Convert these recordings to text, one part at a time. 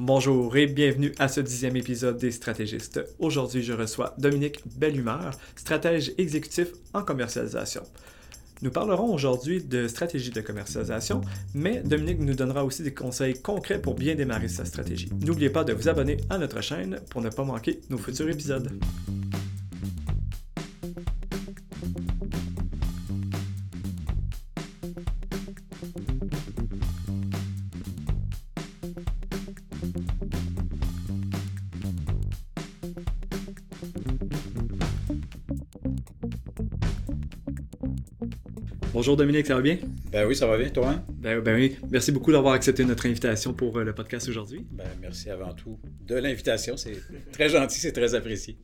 Bonjour et bienvenue à ce dixième épisode des stratégistes. Aujourd'hui, je reçois Dominique Bellumeur, stratège exécutif en commercialisation. Nous parlerons aujourd'hui de stratégie de commercialisation, mais Dominique nous donnera aussi des conseils concrets pour bien démarrer sa stratégie. N'oubliez pas de vous abonner à notre chaîne pour ne pas manquer nos futurs épisodes. Bonjour Dominique, ça va bien? Ben oui, ça va bien, toi? Hein? Ben, ben, oui, merci beaucoup d'avoir accepté notre invitation pour euh, le podcast aujourd'hui. Ben, merci avant tout de l'invitation, c'est très gentil, c'est très apprécié.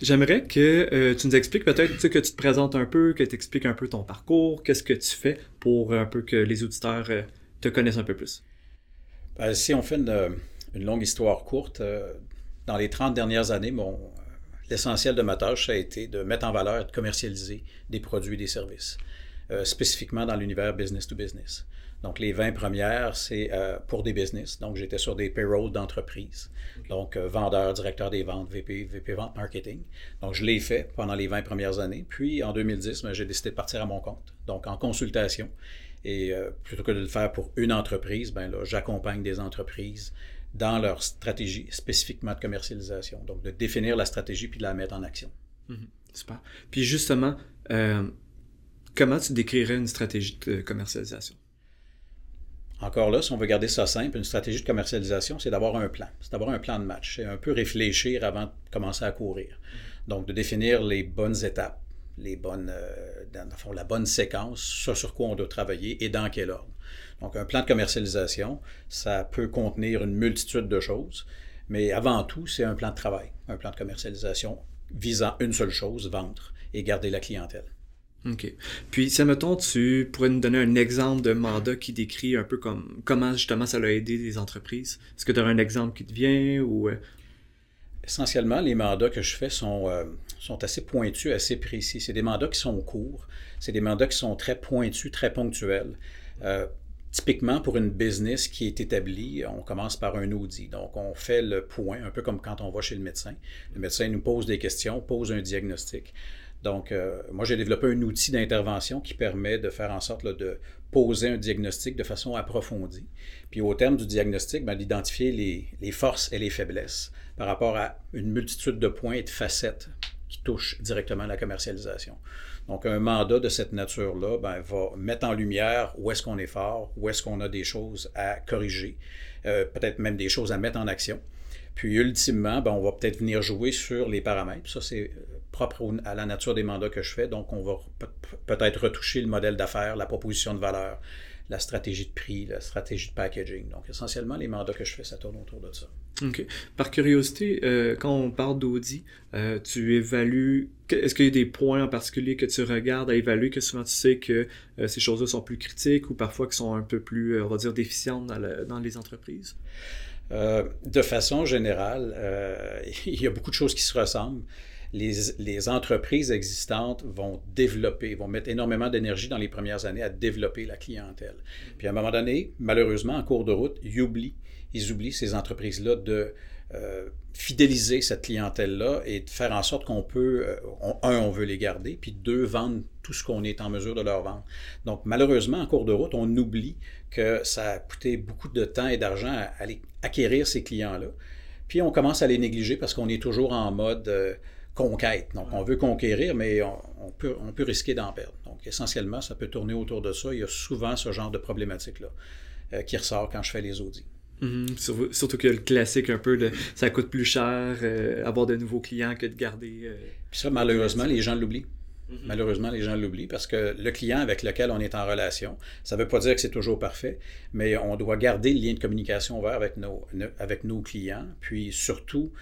J'aimerais que euh, tu nous expliques peut-être que tu te présentes un peu, que tu expliques un peu ton parcours, qu'est-ce que tu fais pour un peu que les auditeurs euh, te connaissent un peu plus. Ben, si on fait une, une longue histoire courte, dans les 30 dernières années, mon, l'essentiel de ma tâche, ça a été de mettre en valeur et de commercialiser des produits et des services. Euh, spécifiquement dans l'univers business to business. Donc, les 20 premières, c'est euh, pour des business. Donc, j'étais sur des payrolls d'entreprise. Donc, euh, vendeur, directeur des ventes, VP, VP vente marketing. Donc, je l'ai fait pendant les 20 premières années. Puis, en 2010, ben, j'ai décidé de partir à mon compte. Donc, en consultation. Et plutôt que de le faire pour une entreprise, ben là, j'accompagne des entreprises dans leur stratégie spécifiquement de commercialisation. Donc, de définir la stratégie puis de la mettre en action. Mhm. super. Puis, justement, Comment tu décrirais une stratégie de commercialisation? Encore là, si on veut garder ça simple, une stratégie de commercialisation, c'est d'avoir un plan. C'est d'avoir un plan de match. C'est un peu réfléchir avant de commencer à courir. Donc, de définir les bonnes étapes, les bonnes, euh, dans la bonne séquence, ce sur quoi on doit travailler et dans quel ordre. Donc, un plan de commercialisation, ça peut contenir une multitude de choses, mais avant tout, c'est un plan de travail, un plan de commercialisation visant une seule chose, vendre et garder la clientèle. OK. Puis, si, mettons, tu pourrais nous donner un exemple de mandat qui décrit un peu comme comment justement ça a aidé les entreprises. Est-ce que tu as un exemple qui te vient ou. Euh? Essentiellement, les mandats que je fais sont, euh, sont assez pointus, assez précis. C'est des mandats qui sont courts, c'est des mandats qui sont très pointus, très ponctuels. Euh, typiquement, pour une business qui est établie, on commence par un audit. Donc, on fait le point, un peu comme quand on va chez le médecin. Le médecin nous pose des questions, pose un diagnostic. Donc, euh, moi, j'ai développé un outil d'intervention qui permet de faire en sorte de poser un diagnostic de façon approfondie. Puis au terme du diagnostic, ben, d'identifier les, forces et les faiblesses par rapport à une multitude de points et de facettes qui touchent directement la commercialisation. Donc, un mandat de cette nature-là ben, va mettre en lumière où est-ce qu'on est fort, où est-ce qu'on a des choses à corriger, euh, peut-être même des choses à mettre en action. Puis, ultimement, ben, on va peut-être venir jouer sur les paramètres. Ça, c'est euh, propre à la nature des mandats que je fais. Donc, on va peut-être retoucher le modèle d'affaires, la proposition de valeur, la stratégie de prix, la stratégie de packaging. Donc, essentiellement, les mandats que je fais, ça tourne autour de ça. OK. Par curiosité, euh, quand on parle d'audit, euh, tu évalues. Est-ce qu'il y a des points en particulier que tu regardes à évaluer, que souvent tu sais que euh, ces choses-là sont plus critiques ou parfois qui sont un peu plus, on va dire, déficientes dans, dans les entreprises? de façon générale, il y a beaucoup de choses qui se ressemblent les, entreprises existantes vont développer, vont mettre énormément d'énergie dans les premières années à développer la clientèle. Puis à un moment donné, malheureusement, en cours de route, ils oublient, ils oublient ces entreprises-là de euh, fidéliser cette clientèle-là et de faire en sorte qu'on peut, euh, un, on veut les garder, puis deux, vendre tout ce qu'on est en mesure de leur vendre. Donc, malheureusement, en cours de route, on oublie que ça a coûté beaucoup de temps et d'argent à acquérir ces clients-là. Puis, on commence à les négliger parce qu'on est toujours en mode euh, conquête. Donc, on veut conquérir, mais on, peut, on peut risquer d'en perdre. Donc, essentiellement, ça peut tourner autour de ça. Il y a souvent ce genre de problématique-là euh, qui ressort quand je fais les audits. Mm-hmm. Surtout que le classique un peu, de, ça coûte plus cher euh, avoir de nouveaux clients que de garder. Euh, Puis ça, malheureusement, les gens l'oublient. Mm-hmm. Malheureusement, les gens l'oublient parce que le client avec lequel on est en relation, ça ne veut pas dire que c'est toujours parfait, mais on doit garder le lien de communication ouvert avec nos, avec nos clients. Puis surtout,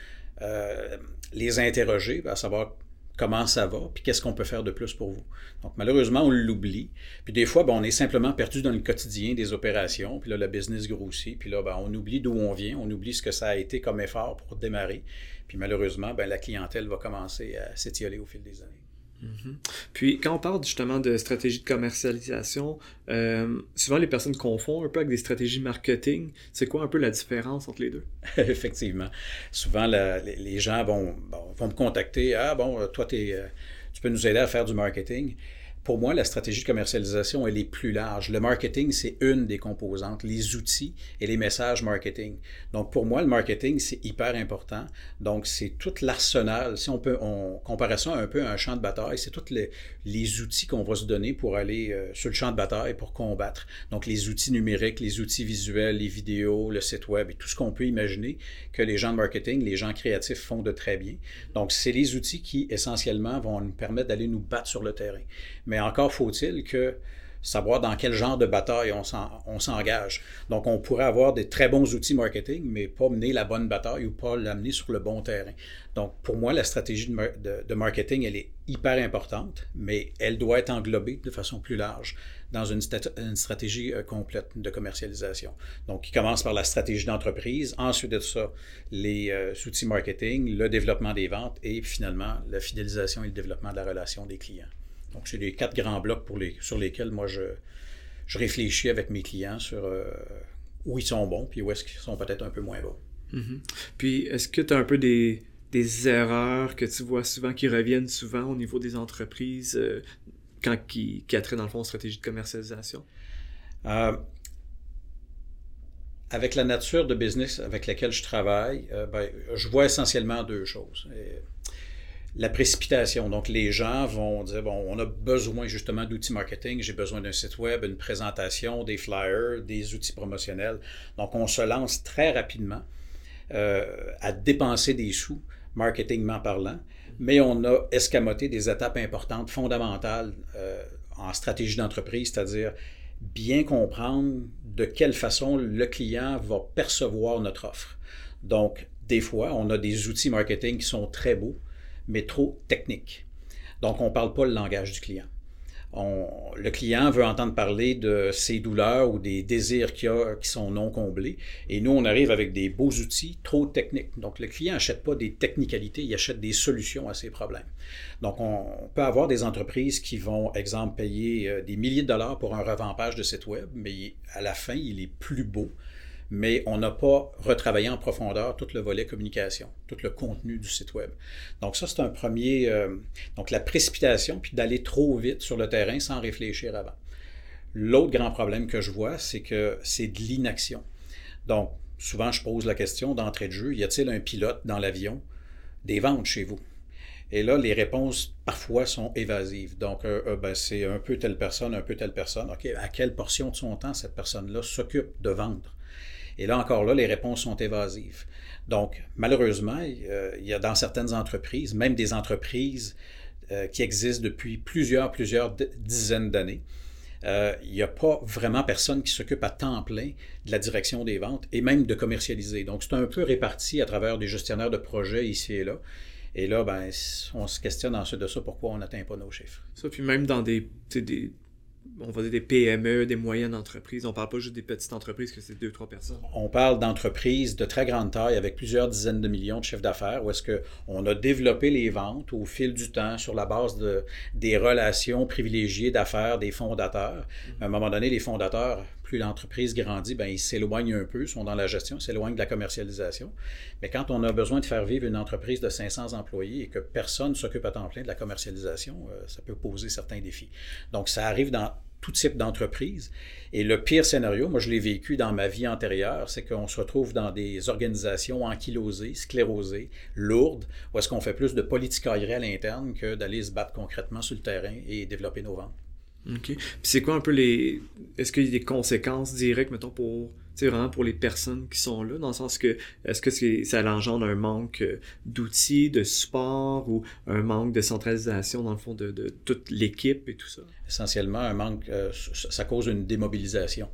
euh, les interroger, à savoir comment ça va, puis qu'est-ce qu'on peut faire de plus pour vous. Donc, malheureusement, on l'oublie. Puis des fois, ben, on est simplement perdu dans le quotidien des opérations, puis là, le business grossit, puis là, ben, on oublie d'où on vient, on oublie ce que ça a été comme effort pour démarrer. Puis malheureusement, ben, la clientèle va commencer à s'étioler au fil des années. Mhm. Puis quand on parle justement de stratégie de commercialisation, euh, souvent les personnes confondent un peu avec des stratégies marketing. C'est quoi un peu la différence entre les deux? Effectivement. Souvent, les, gens vont, vont, me contacter. Ah bon, toi, euh, tu peux nous aider à faire du marketing. Pour moi, la stratégie de commercialisation, elle est plus large. Le marketing, c'est une des composantes, les outils et les messages marketing. Donc, pour moi, le marketing, c'est hyper important. Donc, c'est tout l'arsenal. Si on peut, on compare ça un peu à un champ de bataille, c'est tous les, les, outils qu'on va se donner pour aller euh, sur le champ de bataille pour combattre. Donc, les outils numériques, les outils visuels, les vidéos, le site web et tout ce qu'on peut imaginer que les gens de marketing, les gens créatifs font de très bien. Donc, c'est les outils qui, essentiellement, vont nous permettre d'aller nous battre sur le terrain. Mais encore faut-il savoir dans quel genre de bataille on s'engage. Donc, on pourrait avoir des très bons outils marketing, mais pas mener la bonne bataille ou pas l'amener sur le bon terrain. Donc, pour moi, la stratégie de, marketing, elle est hyper importante, mais elle doit être englobée de façon plus large dans une, stratégie euh, complète de commercialisation. Donc, qui commence par la stratégie d'entreprise, ensuite de ça, les euh, outils marketing, le développement des ventes et finalement la fidélisation et le développement de la relation des clients. Donc, c'est les quatre grands blocs pour les, sur lesquels moi je, je réfléchis avec mes clients sur euh, où ils sont bons puis où est-ce qu'ils sont peut-être un peu moins bons. Mm-hmm. Puis, est-ce que tu as un peu des, des, erreurs que tu vois souvent qui reviennent souvent au niveau des entreprises euh, quand qui, qui dans le fond stratégie de commercialisation? Euh, avec la nature de business avec laquelle je travaille, ben, je vois essentiellement deux choses la précipitation. Donc, les gens vont dire, bon, on a besoin justement d'outils marketing, j'ai besoin d'un site web, une présentation, des flyers, des outils promotionnels. Donc, on se lance très rapidement euh, à dépenser des sous, marketingment parlant, mais on a escamoté des étapes importantes, fondamentales euh, en stratégie d'entreprise, c'est-à-dire bien comprendre de quelle façon le client va percevoir notre offre. Donc, des fois, on a des outils marketing qui sont très beaux, mais trop technique. Donc, on ne parle pas le langage du client. le client veut entendre parler de ses douleurs ou des désirs qu'il a qui sont non comblés. Et nous, on arrive avec des beaux outils trop techniques. Donc, le client n'achète pas des technicalités, il achète des solutions à ses problèmes. Donc, on, peut avoir des entreprises qui vont, exemple, payer euh, des milliers de dollars pour un revampage de site web, mais à la fin, il est plus beau mais on n'a pas retravaillé en profondeur tout le volet communication, tout le contenu du site web. Donc ça, c'est un premier... Euh, donc la précipitation, puis d'aller trop vite sur le terrain sans réfléchir avant. L'autre grand problème que je vois, c'est que c'est de l'inaction. Donc, souvent, je pose la question d'entrée de jeu, y a-t-il un pilote dans l'avion? Des ventes chez vous? Et là, les réponses parfois sont évasives. Donc, euh, euh, ben, c'est un peu telle personne, un peu telle personne. OK, à quelle portion de son temps cette personne-là s'occupe de vendre? Et là encore là, les réponses sont évasives. Donc, malheureusement, il y a dans certaines entreprises, même des entreprises euh, qui existent depuis plusieurs, plusieurs dizaines d'années, euh, il n'y a pas vraiment personne qui s'occupe à temps plein de la direction des ventes et même de commercialiser. Donc, c'est un peu réparti à travers des gestionnaires de projets ici et là. Et là, ben, on se questionne ensuite de ça, pourquoi on n'atteint pas nos chiffres. Ça, puis même dans des, des, on va dire des PME, des moyennes entreprises. On parle pas juste des petites entreprises que c'est deux, trois personnes. On parle d'entreprises de très grande taille avec plusieurs dizaines de millions de chiffres d'affaires où est-ce qu'on a développé les ventes au fil du temps sur la base de, des relations privilégiées d'affaires des fondateurs. À un moment donné, les fondateurs plus l'entreprise grandit, ben, ils s'éloignent un peu, sont dans la gestion, s'éloignent de la commercialisation. Mais quand on a besoin de faire vivre une entreprise de 500 employés et que personne ne s'occupe à temps plein de la commercialisation, euh, ça peut poser certains défis. Donc, ça arrive dans tout type d'entreprise. Et le pire scénario, moi je l'ai vécu dans ma vie antérieure, c'est qu'on se retrouve dans des organisations ankylosées, sclérosées, lourdes, où est-ce qu'on fait plus de politicaillerie à l'interne que d'aller se battre concrètement sur le terrain et développer nos ventes. OK. Puis c'est quoi un peu les. Est-ce qu'il y a des conséquences directes, mettons, pour. Vraiment pour les personnes qui sont là, dans le sens que est-ce que ça engendre un manque euh, d'outils, de support ou un manque de centralisation dans le fond de, de toute l'équipe et tout ça? Essentiellement, un manque, euh, ça cause une démobilisation.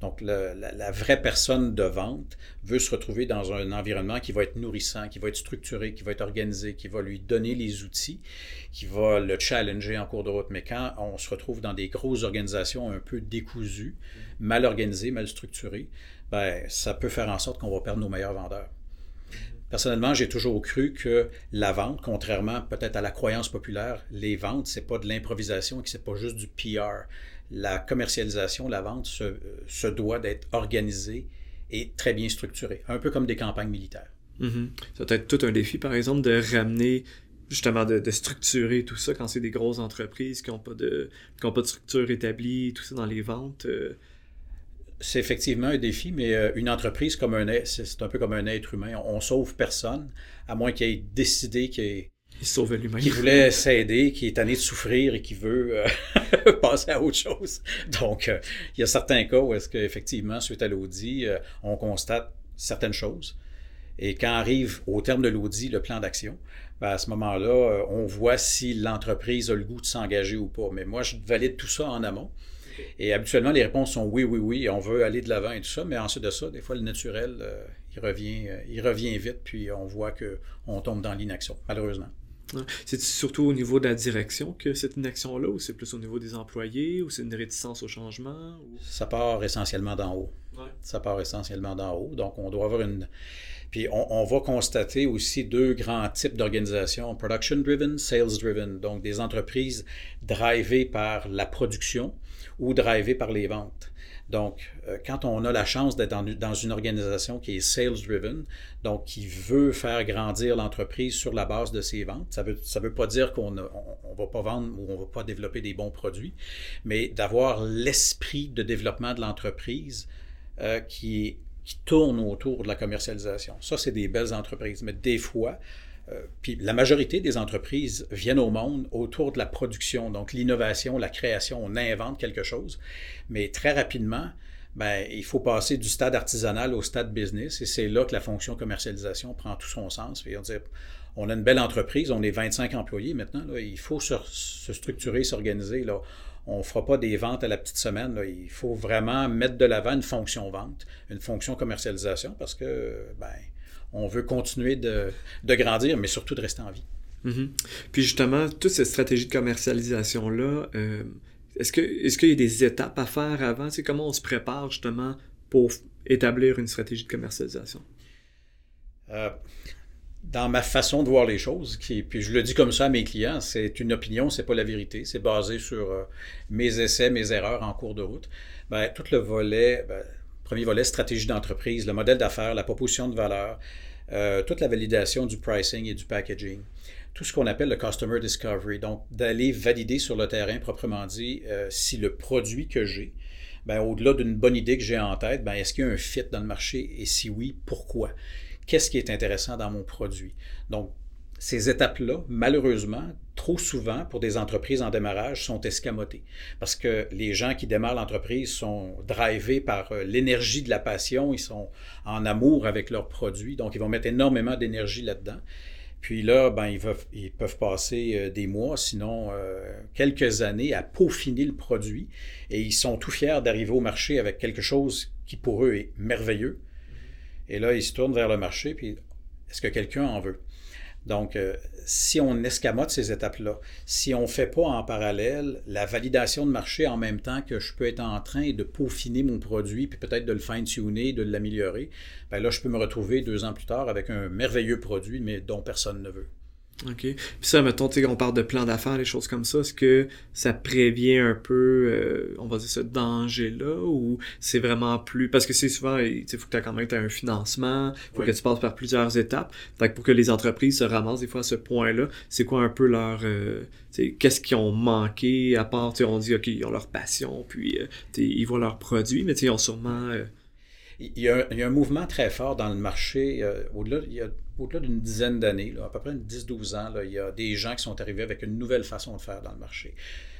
Donc, la, vraie personne de vente veut se retrouver dans un environnement qui va être nourrissant, qui va être structuré, qui va être organisé, qui va lui donner les outils, qui va le challenger en cours de route. Mais quand on se retrouve dans des grosses organisations un peu décousues, mal organisées, mal structurées, ben, ça peut faire en sorte qu'on va perdre nos meilleurs vendeurs. Personnellement, j'ai toujours cru que la vente, contrairement peut-être à la croyance populaire, les ventes, c'est pas de l'improvisation et que c'est pas juste du PR. La commercialisation, la vente se, doit d'être organisée et très bien structurée, un peu comme des campagnes militaires. Mm-hmm. Ça doit être tout un défi, par exemple, de ramener justement de, structurer tout ça quand c'est des grosses entreprises qui n'ont pas, de, pas de structure établie, tout ça dans les ventes. Euh, c'est effectivement un défi, mais euh, une entreprise, comme un c'est un peu comme un être humain. On, ne sauve personne, à moins qu'il ait décidé qu'il voulait s'aider, qu'il est tanné de souffrir et qu'il veut euh, passer à autre chose. Donc, euh, il y a certains cas où est-ce qu'effectivement, suite à l'audit, on constate certaines choses. Et quand arrive au terme de l'audit le plan d'action, ben, à ce moment-là, on voit si l'entreprise a le goût de s'engager ou pas. Mais moi, je valide tout ça en amont. Et habituellement, les réponses sont oui, oui, oui, on veut aller de l'avant et tout ça, mais ensuite de ça, des fois, le naturel, euh, il, revient, euh, il revient vite, puis on voit qu'on tombe dans l'inaction, malheureusement. C'est surtout au niveau de la direction que cette inaction-là, ou c'est plus au niveau des employés, ou c'est une réticence au changement? Ça part essentiellement d'en haut. Ça part essentiellement d'en haut. Donc, on doit avoir une. Puis, on, on va constater aussi deux grands types d'organisations production-driven, sales-driven. Donc, des entreprises drivées par la production ou drivé par les ventes. Donc, euh, quand on a la chance d'être dans, une organisation qui est sales-driven, donc qui veut faire grandir l'entreprise sur la base de ses ventes, ça ne veut, ça veut pas dire qu'on ne va pas vendre ou on ne va pas développer des bons produits, mais d'avoir l'esprit de développement de l'entreprise euh, qui, tourne autour de la commercialisation. Ça, c'est des belles entreprises. Mais des fois, puis la majorité des entreprises viennent au monde autour de la production, donc l'innovation, la création, on invente quelque chose, mais très rapidement, ben, il faut passer du stade artisanal au stade business, et c'est là que la fonction commercialisation prend tout son sens. on a une belle entreprise, on est 25 employés maintenant, il faut se, structurer, s'organiser. On ne fera pas des ventes à la petite semaine. Il faut vraiment mettre de l'avant une fonction vente, une fonction commercialisation, parce que ben, on veut continuer de, grandir, mais surtout de rester en vie. Mm-hmm. Puis justement, toute cette stratégie de commercialisation-là, euh, est-ce qu'il y a des étapes à faire avant? C'est comment on se prépare justement pour établir une stratégie de commercialisation? Euh, dans ma façon de voir les choses, qui, puis je le dis comme ça à mes clients, c'est une opinion, c'est pas la vérité, c'est basé sur euh, mes essais, mes erreurs en cours de route. Ben, tout le volet, ben, premier volet, stratégie d'entreprise, le modèle d'affaires, la proposition de valeur, euh, toute la validation du pricing et du packaging, tout ce qu'on appelle le customer discovery, donc d'aller valider sur le terrain proprement dit euh, si le produit que j'ai, ben, au-delà d'une bonne idée que j'ai en tête, ben, est-ce qu'il y a un fit dans le marché et si oui, pourquoi? Qu'est-ce qui est intéressant dans mon produit? Donc, ces étapes-là, malheureusement, trop souvent, pour des entreprises en démarrage, sont escamotées. Parce que les gens qui démarrent l'entreprise sont drivés par euh, l'énergie de la passion, ils sont en amour avec leurs produits, donc ils vont mettre énormément d'énergie là-dedans. Puis là, ben, ils, peuvent, passer euh, des mois, sinon euh, quelques années, à peaufiner le produit. Et ils sont tout fiers d'arriver au marché avec quelque chose qui pour eux est merveilleux. Et là, ils se tournent vers le marché, puis est-ce que quelqu'un en veut? Donc, euh, si on escamote ces étapes-là, si on ne fait pas en parallèle la validation de marché en même temps que je peux être en train de peaufiner mon produit, puis peut-être de le fine-tuner, de l'améliorer, ben là, je peux me retrouver deux ans plus tard avec un merveilleux produit, mais dont personne ne veut. OK. Puis ça, mettons, on parle de plan d'affaires, les choses comme ça. Est-ce que ça prévient un peu, euh, on va dire, ce danger-là ou c'est vraiment plus. Parce que c'est souvent, il faut que tu quand même un financement, il faut que tu passes par plusieurs étapes. Donc, pour que les entreprises se ramassent des fois à ce point-là, c'est quoi un peu leur. Euh, qu'est-ce qu'ils ont manqué à part, on dit, OK, ils ont leur passion, puis euh, ils voient leurs produits, mais ils ont sûrement. Il y, a, un mouvement très fort dans le marché. a au-delà d'une dizaine d'années, à peu près 10-12 ans, il y a des gens qui sont arrivés avec une nouvelle façon de faire dans le marché,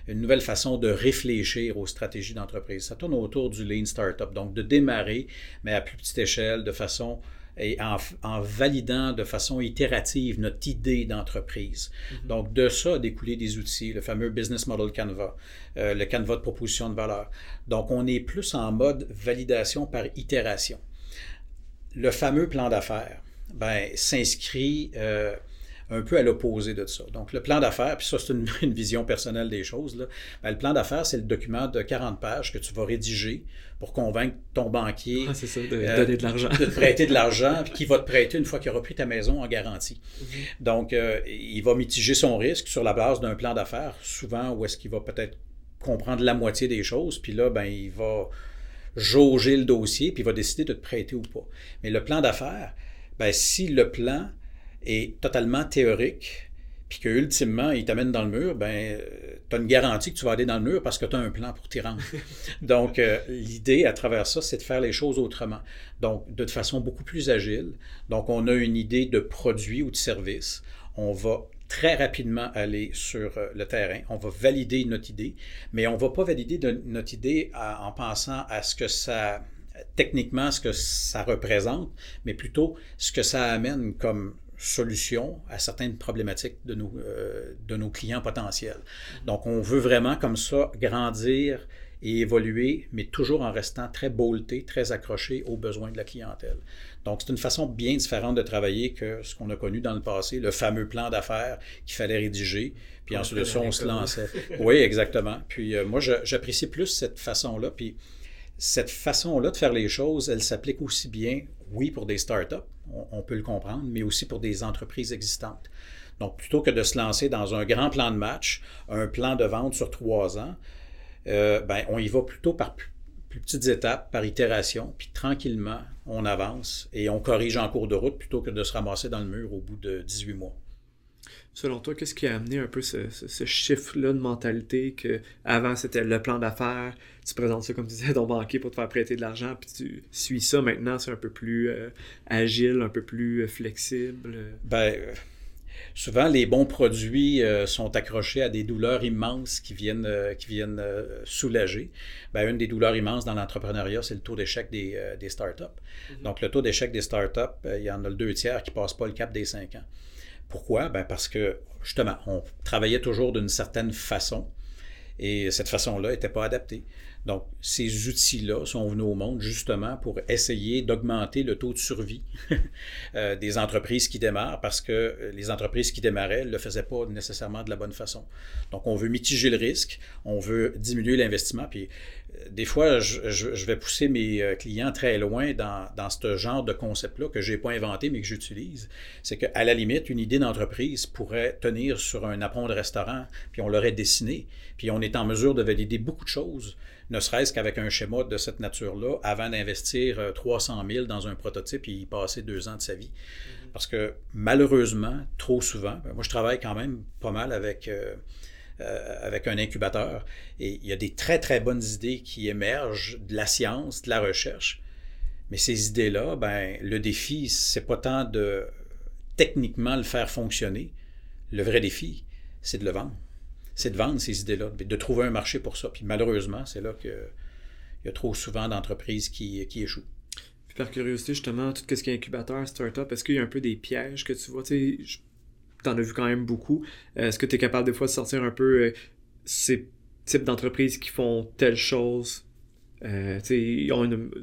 une nouvelle façon de réfléchir aux stratégies d'entreprise. Ça tourne autour du lean startup, donc de démarrer, mais à plus petite échelle, de façon et en, validant de façon itérative notre idée d'entreprise. Mm-hmm. Donc, de ça a découlé des outils, le fameux Business Model Canva, euh, le Canva de proposition de valeur. Donc, on est plus en mode validation par itération. Le fameux plan d'affaires ben, s'inscrit euh, un peu à l'opposé de ça. Donc, le plan d'affaires, puis ça, c'est une, vision personnelle des choses. Là. Ben, le plan d'affaires, c'est le document de 40 pages que tu vas rédiger pour convaincre ton banquier ah, ça, de, euh, donner de l'argent. de te prêter de l'argent, puis qui va te prêter une fois qu'il aura pris ta maison en garantie. Mhm. Donc, euh, il va mitiger son risque sur la base d'un plan d'affaires, souvent où est-ce qu'il va peut-être comprendre la moitié des choses, puis là, ben, il va jauger le dossier, puis il va décider de te prêter ou pas. Mais le plan d'affaires, ben, si le plan est totalement théorique, puis que ultimement il t'amène dans le mur, ben tu as une garantie que tu vas aller dans le mur parce que tu as un plan pour t'y rendre. Donc euh, l'idée à travers ça, c'est de faire les choses autrement. Donc de façon beaucoup plus agile. Donc on a une idée de produit ou de service. On va très rapidement aller sur euh, le terrain. On va valider notre idée, mais on ne va pas valider notre idée en pensant à ce que ça, techniquement, ce que ça représente, mais plutôt ce que ça amène comme solution à certaines problématiques de nos, euh, de nos clients potentiels. Donc, on veut vraiment comme ça grandir et évoluer, mais toujours en restant très bolté, très accroché aux besoins de la clientèle. Donc, c'est une façon bien différente de travailler que ce qu'on a connu dans le passé, le fameux plan d'affaires qu'il fallait rédiger, puis ensuite de ça, on se lançait. Oui, exactement. Puis euh, moi, j'apprécie plus cette façon-là. Puis cette façon-là de faire les choses, elle s'applique aussi bien, oui, pour des startups, on, peut le comprendre, mais aussi pour des entreprises existantes. Donc, plutôt que de se lancer dans un grand plan de match, un plan de vente sur trois ans, euh, ben, on y va plutôt par plus, petites étapes, par itération, puis tranquillement, on avance et on corrige en cours de route plutôt que de se ramasser dans le mur au bout de 18 mois. Selon toi, qu'est-ce qui a amené un peu ce, ce, chiffre-là de mentalité que avant c'était le plan d'affaires, tu présentes ça comme tu disais ton banquier pour te faire prêter de l'argent, puis tu suis ça maintenant, c'est un peu plus euh, agile, un peu plus euh, flexible? Ben, souvent, les bons produits euh, sont accrochés à des douleurs immenses qui viennent, euh, qui viennent euh, soulager. Ben, une des douleurs immenses dans l'entrepreneuriat, c'est le taux d'échec des, des startups. Mm-hmm. Donc, le taux d'échec des startups, il y en a le deux tiers qui ne passent pas le cap des cinq ans. Pourquoi? Ben, parce que, justement, on travaillait toujours d'une certaine façon et cette façon-là n'était pas adaptée. Donc, ces outils-là sont venus au monde justement pour essayer d'augmenter le taux de survie euh, des entreprises qui démarrent parce que les entreprises qui démarraient ne le faisaient pas nécessairement de la bonne façon. Donc, on veut mitiger le risque, on veut diminuer l'investissement. Puis, euh, des fois, je, vais pousser mes euh, clients très loin dans, dans ce genre de concept-là que je n'ai pas inventé mais que j'utilise. C'est qu'à la limite, une idée d'entreprise pourrait tenir sur un apron de restaurant, puis on l'aurait dessiné, puis on est en mesure de valider beaucoup de choses ne serait-ce qu'avec un schéma de cette nature-là, avant d'investir 300 euh, 000 dans un prototype et y passer deux ans de sa vie. Mm-hmm. Parce que malheureusement, trop souvent, ben, moi je travaille quand même pas mal avec, euh, euh, avec un incubateur et il y a des très très bonnes idées qui émergent de la science, de la recherche. Mais ces idées-là, ben, le défi, c'est pas tant de techniquement le faire fonctionner. Le vrai défi, c'est de le vendre c'est de vendre ces idées-là, de trouver un marché pour ça. Puis malheureusement, c'est là qu'il y a trop souvent d'entreprises qui, échouent. Puis par curiosité, justement, tout ce qui est incubateur, startup, est-ce qu'il y a un peu des pièges que tu vois? Tu en as vu quand même beaucoup. Est-ce que tu es capable des fois de sortir un peu euh, ces types d'entreprises qui font telle chose? Euh,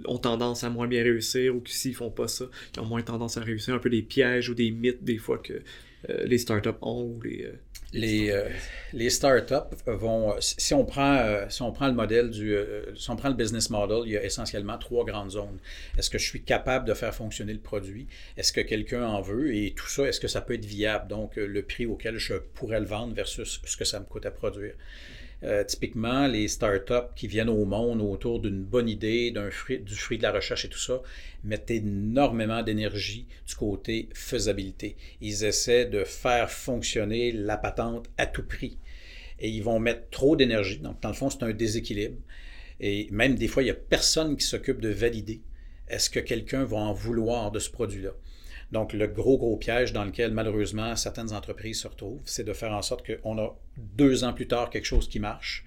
ont, tendance à moins bien réussir ou que s'ils font pas ça, ils ont moins tendance à réussir. Un peu des pièges ou des mythes des fois que euh, les startups ont ou les, les, euh, les startups vont, si on prend, euh, si on prend le modèle du, euh, si on prend le business model, il y a essentiellement trois grandes zones. Est-ce que je suis capable de faire fonctionner le produit? Est-ce que quelqu'un en veut? Et tout ça, est-ce que ça peut être viable? Donc, le prix auquel je pourrais le vendre versus ce que ça me coûte à produire. Euh, typiquement, les startups qui viennent au monde autour d'une bonne idée, du fruit de la recherche et tout ça, mettent énormément d'énergie du côté faisabilité. Ils essaient de faire fonctionner la patente à tout prix. Et ils vont mettre trop d'énergie. Donc, dans le fond, c'est un déséquilibre. Et même des fois, il n'y a personne qui s'occupe de valider. Est-ce que quelqu'un va en vouloir de ce produit-là? Donc, le gros, gros piège dans lequel, malheureusement, certaines entreprises se retrouvent, c'est de faire en sorte qu'on a deux ans plus tard quelque chose qui marche,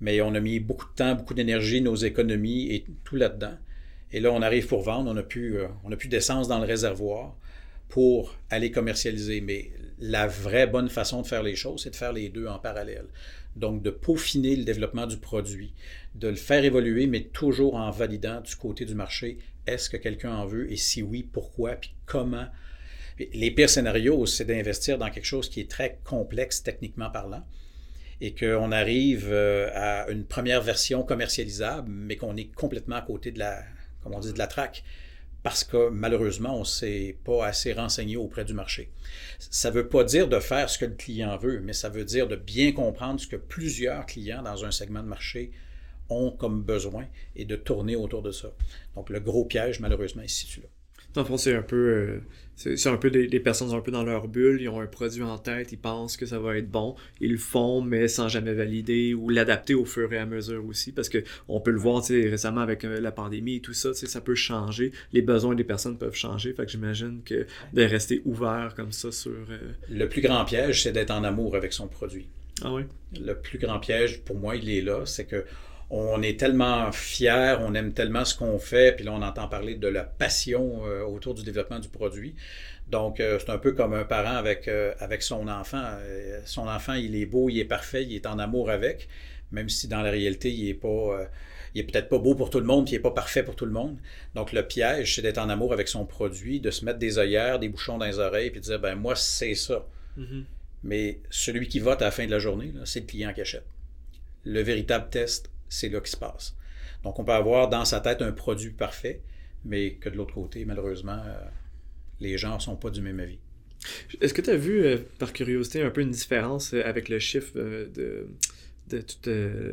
mais on a mis beaucoup de temps, beaucoup d'énergie, nos économies et tout là-dedans. Et là, on arrive pour vendre, on n'a plus, euh, plus d'essence dans le réservoir pour aller commercialiser. Mais la vraie bonne façon de faire les choses, c'est de faire les deux en parallèle. Donc, de peaufiner le développement du produit, de le faire évoluer, mais toujours en validant du côté du marché est-ce que quelqu'un en veut et si oui, pourquoi, puis comment. les pires scénarios, c'est d'investir dans quelque chose qui est très complexe techniquement parlant et qu'on arrive euh, à une première version commercialisable, mais qu'on est complètement à côté de la, comme on dit, de la traque parce que malheureusement, on ne s'est pas assez renseigné auprès du marché. Ça ne veut pas dire de faire ce que le client veut, mais ça veut dire de bien comprendre ce que plusieurs clients dans un segment de marché ont comme besoin et de tourner autour de ça. Donc le gros piège, malheureusement, est situé là. Dans le fond, c'est un peu, euh, c'est un peu des, personnes un peu dans leur bulle, ils ont un produit en tête, ils pensent que ça va être bon, ils le font, mais sans jamais valider ou l'adapter au fur et à mesure aussi, parce que on peut le voir récemment avec euh, la pandémie et tout ça, ça peut changer, les besoins des personnes peuvent changer, fait que j'imagine que de rester ouvert comme ça sur... Euh, le plus grand piège, c'est d'être en amour avec son produit. Ah oui? Le plus grand piège, pour moi, il est là, c'est que on est tellement fiers, on aime tellement ce qu'on fait, puis là, on entend parler de la passion euh, autour du développement du produit. Donc, euh, c'est un peu comme un parent avec, euh, avec son enfant. son enfant, il est beau, il est parfait, il est en amour avec, même si dans la réalité, il est pas... il est peut-être pas beau pour tout le monde, puis il n'est pas parfait pour tout le monde. Donc, le piège, c'est d'être en amour avec son produit, de se mettre des œillères, des bouchons dans les oreilles, puis de dire, ben moi, c'est ça. Mm-hmm. Mais celui qui vote à la fin de la journée, c'est le client qui achète. Le véritable test, c'est là qui se passe. Donc, on peut avoir dans sa tête un produit parfait, mais que de l'autre côté, malheureusement, euh, les gens ne sont pas du même avis. Est-ce que tu as vu, euh, par curiosité, un peu une différence euh, avec le chiffre de, de tout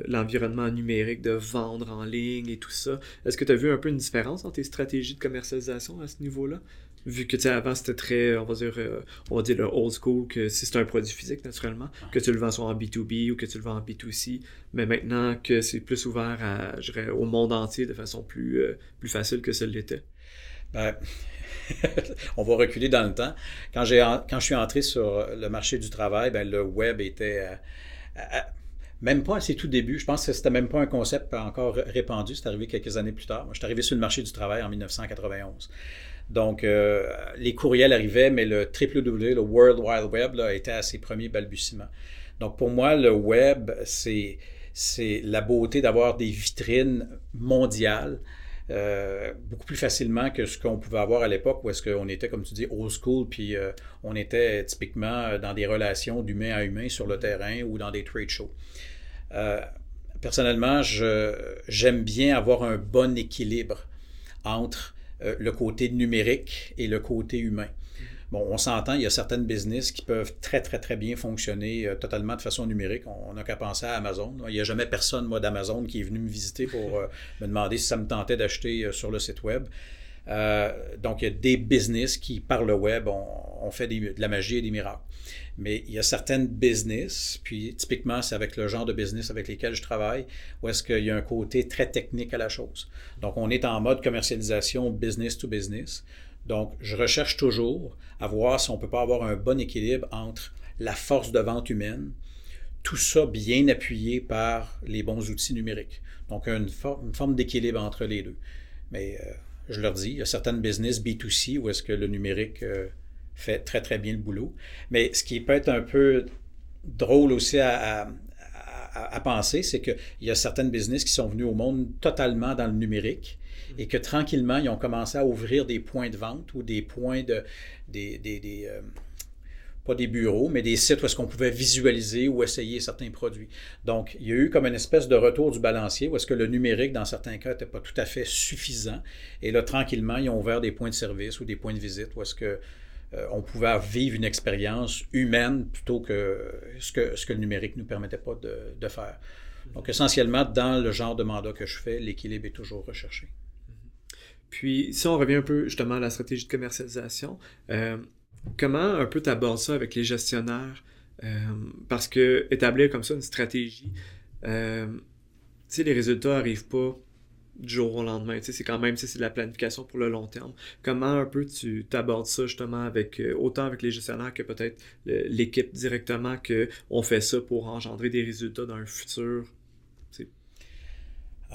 l'environnement numérique, de vendre en ligne et tout ça? Est-ce que tu as vu un peu une différence dans tes stratégies de commercialisation à ce niveau-là? Vu que tu avant c'était très on va dire euh, on va dire le old school que si c'est un produit physique naturellement que tu le vends soit en B2B ou que tu le vends en B2C mais maintenant que c'est plus ouvert à je dirais, au monde entier de façon plus euh, plus facile que ça l'était. Ben, on va reculer dans le temps. Quand j'ai quand je suis entré sur le marché du travail ben, le web était euh, même pas à ses tout débuts. Je pense que c'était même pas un concept encore répandu. C'est arrivé quelques années plus tard. Moi, je suis arrivé sur le marché du travail en 1991. Donc, euh, les courriels arrivaient, mais le www, le World Wide Web, là, était à ses premiers balbutiements. Donc, pour moi, le web, c'est, c'est la beauté d'avoir des vitrines mondiales. Euh, beaucoup plus facilement que ce qu'on pouvait avoir à l'époque où est-ce qu'on était, comme tu dis, old school, puis euh, on était typiquement dans des relations d'humain à humain sur le terrain ou dans des trade shows. personnellement, j'aime bien avoir un bon équilibre entre euh, le côté numérique et le côté humain. Bon, on s'entend, il y a certaines business qui peuvent très, très, très bien fonctionner euh, totalement de façon numérique. On n'a qu'à penser à Amazon. Il n'y a jamais personne, moi, d'Amazon qui est venu me visiter pour euh, me demander si ça me tentait d'acheter sur le site web. donc, il y a des business qui, par le web, ont, fait de la magie et des miracles. Mais il y a certaines business, puis typiquement, c'est avec le genre de business avec lesquels je travaille, où est-ce qu'il y a un côté très technique à la chose. Donc, on est en mode commercialisation business to business. Donc, je recherche toujours à voir si on ne peut pas avoir un bon équilibre entre la force de vente humaine, tout ça bien appuyé par les bons outils numériques. Donc, une, forme d'équilibre entre les deux. Mais euh, je leur dis, il y a certaines business B2C où est-ce que le numérique... Euh, fait très, très bien le boulot. Mais ce qui peut être un peu drôle aussi à, penser, c'est qu'il y a certaines business qui sont venues au monde totalement dans le numérique et que tranquillement, ils ont commencé à ouvrir des points de vente ou des points de. des, des, euh, pas des bureaux, mais des sites où est-ce qu'on pouvait visualiser ou essayer certains produits. Donc, il y a eu comme une espèce de retour du balancier où est-ce que le numérique, dans certains cas, n'était pas tout à fait suffisant. Et là, tranquillement, ils ont ouvert des points de service ou des points de visite où est-ce que euh, on pouvait vivre une expérience humaine plutôt que ce que, ce que le numérique ne nous permettait pas de, faire. Donc, essentiellement, dans le genre de mandat que je fais, l'équilibre est toujours recherché. Puis, si on revient un peu justement à la stratégie de commercialisation, euh, comment un peu tu abordes ça avec les gestionnaires? Euh, parce que établir comme ça une stratégie, tu sais, les résultats n'arrivent pas du jour au lendemain. c'est quand même c'est de la planification pour le long terme. Comment un peu tu t'abordes ça justement avec euh, autant avec les gestionnaires que peut-être l'équipe directement que on fait ça pour engendrer des résultats dans un futur?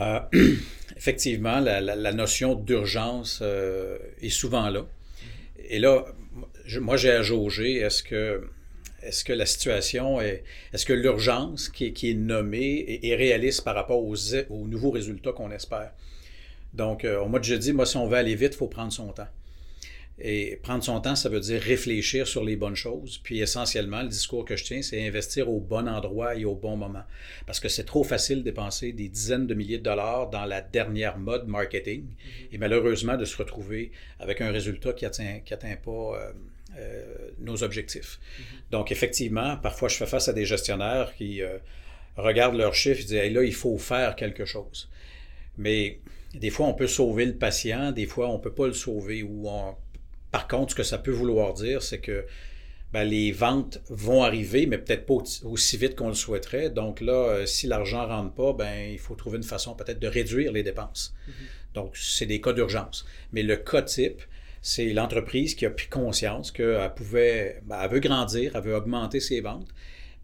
Euh, effectivement, la, notion d'urgence euh, est souvent là. Et là, moi j'ai à jauger, est-ce que est-ce que la situation est. Est-ce que l'urgence qui est, nommée est, réaliste par rapport aux, nouveaux résultats qu'on espère? Donc, euh, au mois jeudi, moi, si on veut aller vite, il faut prendre son temps. Et prendre son temps, ça veut dire réfléchir sur les bonnes choses. Puis essentiellement, le discours que je tiens, c'est investir au bon endroit et au bon moment. Parce que c'est trop facile de dépenser des dizaines de milliers de dollars dans la dernière mode marketing et malheureusement de se retrouver avec un résultat qui n'atteint qui pas euh, euh, nos objectifs. Donc effectivement, parfois je fais face à des gestionnaires qui euh, regardent leurs chiffres et disent là, il faut faire quelque chose. Mais des fois, on peut sauver le patient, des fois, on ne peut pas le sauver ou on par contre, ce que ça peut vouloir dire, c'est que ben, les ventes vont arriver, mais peut-être pas aussi vite qu'on le souhaiterait. Donc là, euh, si l'argent ne rentre pas, ben, il faut trouver une façon peut-être de réduire les dépenses. Mm-hmm. Donc, c'est des cas d'urgence. Mais le cas type, c'est l'entreprise qui a pris conscience qu'elle pouvait, ben, elle veut grandir, elle veut augmenter ses ventes.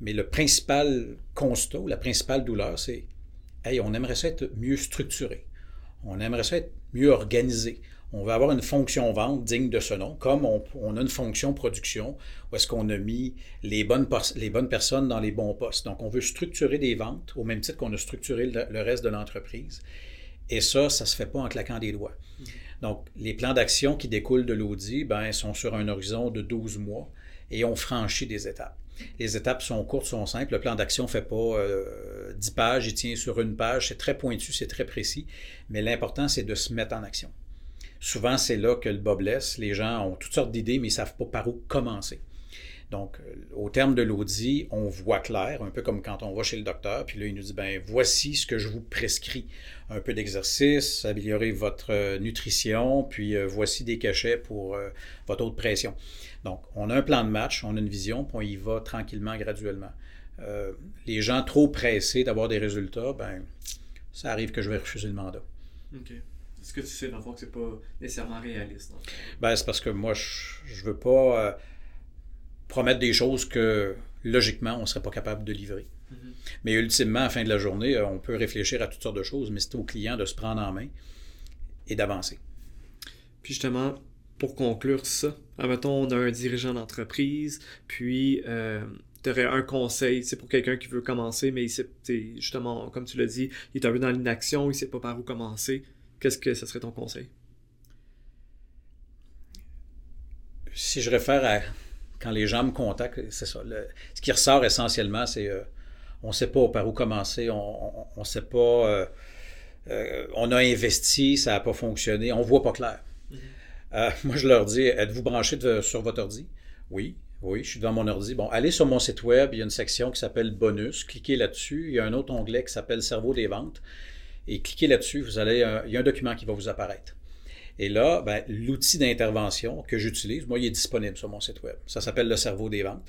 Mais le principal constat, la principale douleur, c'est Hey, on aimerait ça être mieux structuré. On aimerait ça être mieux organisé on va avoir une fonction vente digne de ce nom, comme on, a une fonction production où est-ce qu'on a mis les bonnes, les bonnes personnes dans les bons postes. Donc, on veut structurer des ventes au même titre qu'on a structuré le, reste de l'entreprise. Et ça, ça ne se fait pas en claquant des doigts. Mm-hmm. Donc, les plans d'action qui découlent de l'audit ben, sont sur un horizon de 12 mois et on franchit des étapes. Les étapes sont courtes, sont simples. Le plan d'action ne fait pas euh, 10 pages, il tient sur une page. C'est très pointu, c'est très précis. Mais l'important, c'est de se mettre en action. Souvent, c'est là que le bas blesse. Les gens ont toutes sortes d'idées, mais ils ne savent pas par où commencer. Donc, euh, au terme de l'audit, on voit clair, un peu comme quand on va chez le docteur, puis là, il nous dit, ben voici ce que je vous prescris. Un peu d'exercice, améliorer votre euh, nutrition, puis euh, voici des cachets pour votre haute pression. Donc, on a un plan de match, on a une vision, puis on y va tranquillement, graduellement. les gens trop pressés d'avoir des résultats, ben ça arrive que je vais refuser le mandat. Est-ce que tu sais, dans le fond, que c'est pas nécessairement réaliste? Ben, c'est parce que moi, je, ne veux pas euh, promettre des choses que, logiquement, on ne serait pas capable de livrer. Mm-hmm. Mais ultimement, à la fin de la journée, euh, on peut réfléchir à toutes sortes de choses, mais c'est au client de se prendre en main et d'avancer. Puis justement, pour conclure ça, admettons, on a un dirigeant d'entreprise, puis euh, tu aurais un conseil, c'est pour quelqu'un qui veut commencer, mais il sait, justement, comme tu l'as dit, il est un peu dans l'inaction, il ne sait pas par où commencer qu'est-ce que ce serait ton conseil? Si je réfère à quand les gens me contactent, c'est ça. ce qui ressort essentiellement, c'est euh, on ne sait pas par où commencer, on ne sait pas. Euh, euh, on a investi, ça n'a pas fonctionné, on ne voit pas clair. Mm-hmm. moi, je leur dis êtes-vous branché sur votre ordi? Oui. Oui, je suis devant mon ordi. Bon, allez sur mon site web, il y a une section qui s'appelle Bonus, cliquez là-dessus. Il y a un autre onglet qui s'appelle Cerveau des ventes et cliquez là-dessus, vous allez, euh, il y a un document qui va vous apparaître. Et là, ben, l'outil d'intervention que j'utilise, moi, il est disponible sur mon site web. Ça s'appelle le cerveau des ventes.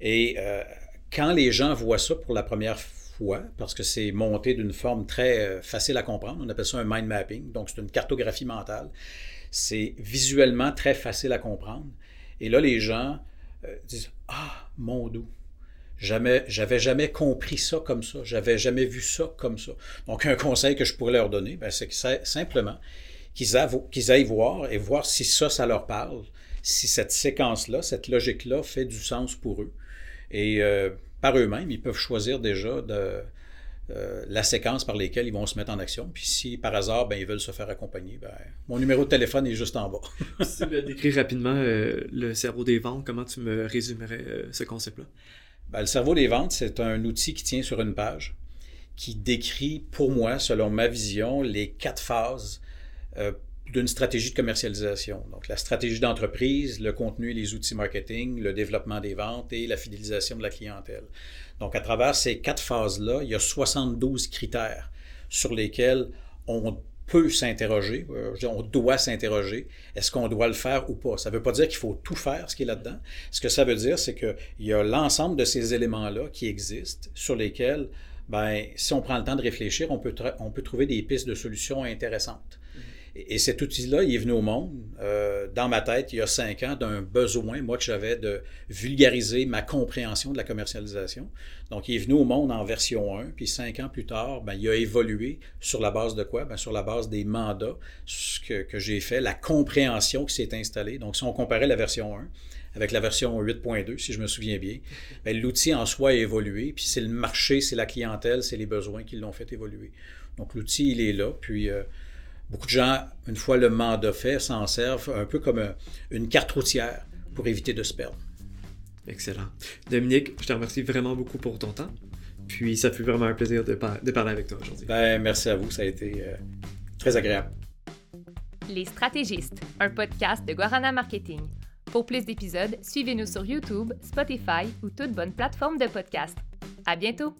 Et euh, quand les gens voient ça pour la première fois, parce que c'est monté d'une forme très euh, facile à comprendre, on appelle ça un mind mapping, donc c'est une cartographie mentale. C'est visuellement très facile à comprendre. Et là, les gens disent Ah, mon doux, Jamais, j'avais jamais compris ça comme ça. J'avais jamais vu ça comme ça. Donc, un conseil que je pourrais leur donner, ben, c'est que simplement qu'ils, aillent voir et voir si ça, ça leur parle, si cette séquence-là, cette logique-là fait du sens pour eux. Et euh, par eux-mêmes, ils peuvent choisir déjà de, euh, la séquence par laquelle ils vont se mettre en action. Puis si par hasard, ben, ils veulent se faire accompagner, ben, mon numéro de téléphone est juste en bas. si tu veux décrire rapidement euh, le cerveau des ventes, comment tu me résumerais ce concept-là? Ben, le cerveau des ventes, c'est un outil qui tient sur une page, qui décrit pour moi, selon ma vision, les quatre phases euh, d'une stratégie de commercialisation. Donc la stratégie d'entreprise, le contenu et les outils marketing, le développement des ventes et la fidélisation de la clientèle. Donc à travers ces quatre phases-là, il y a 72 critères sur lesquels on peut s'interroger, euh, on doit s'interroger, est-ce qu'on doit le faire ou pas? Ça ne veut pas dire qu'il faut tout faire ce qui est là-dedans. Ce que ça veut dire, c'est qu'il y a l'ensemble de ces éléments-là qui existent, sur lesquels, ben, si on prend le temps de réfléchir, on peut, on peut trouver des pistes de solutions intéressantes. Et, cet outil-là, il est venu au monde, euh, dans ma tête, il y a cinq ans, d'un besoin, moi, que j'avais de vulgariser ma compréhension de la commercialisation. Donc, il est venu au monde en version 1, puis cinq ans plus tard, ben, il a évolué sur la base de quoi? Ben, sur la base des mandats que, que j'ai fait, la compréhension qui s'est installée. Donc, si on comparait la version 1, avec la version 8.2, si je me souviens bien, ben, l'outil en soi a évolué, puis c'est le marché, c'est la clientèle, c'est les besoins qui l'ont fait évoluer. Donc l'outil, il est là, puis euh, beaucoup de gens, une fois le mandat fait, s'en servent un peu comme une carte routière pour éviter de se perdre. Excellent. Dominique, je te remercie vraiment beaucoup pour ton temps. Puis ça fut vraiment un plaisir de, parler avec toi aujourd'hui. Ben, merci à vous, ça a été euh, très agréable. Les stratégistes, un podcast de Guarana Marketing. Pour plus d'épisodes, suivez-nous sur YouTube, Spotify ou toute bonne plateforme de podcast. À bientôt!